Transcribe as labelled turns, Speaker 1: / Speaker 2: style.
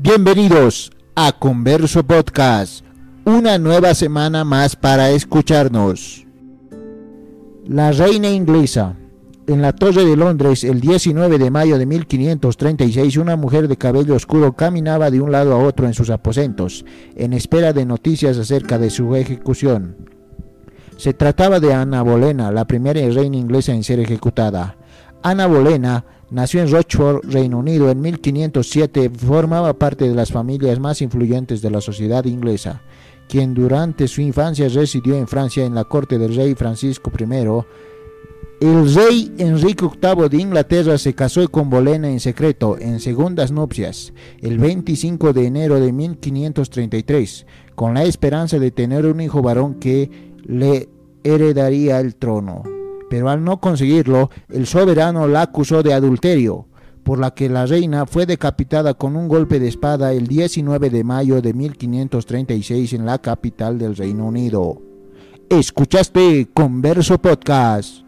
Speaker 1: Bienvenidos a Converso Podcast, una nueva semana más para escucharnos. La reina inglesa. En la Torre de Londres, el 19 de mayo de 1536, una mujer de cabello oscuro caminaba de un lado a otro en sus aposentos, en espera de noticias acerca de su ejecución. Se trataba de Ana Bolena, la primera reina inglesa en ser ejecutada. Ana Bolena Nació en Rochefort, Reino Unido, en 1507. Formaba parte de las familias más influyentes de la sociedad inglesa, quien durante su infancia residió en Francia en la corte del rey Francisco I. El rey Enrique VIII de Inglaterra se casó con Bolena en secreto, en segundas nupcias, el 25 de enero de 1533, con la esperanza de tener un hijo varón que le heredaría el trono pero al no conseguirlo, el soberano la acusó de adulterio, por la que la reina fue decapitada con un golpe de espada el 19 de mayo de 1536 en la capital del Reino Unido. Escuchaste Converso Podcast.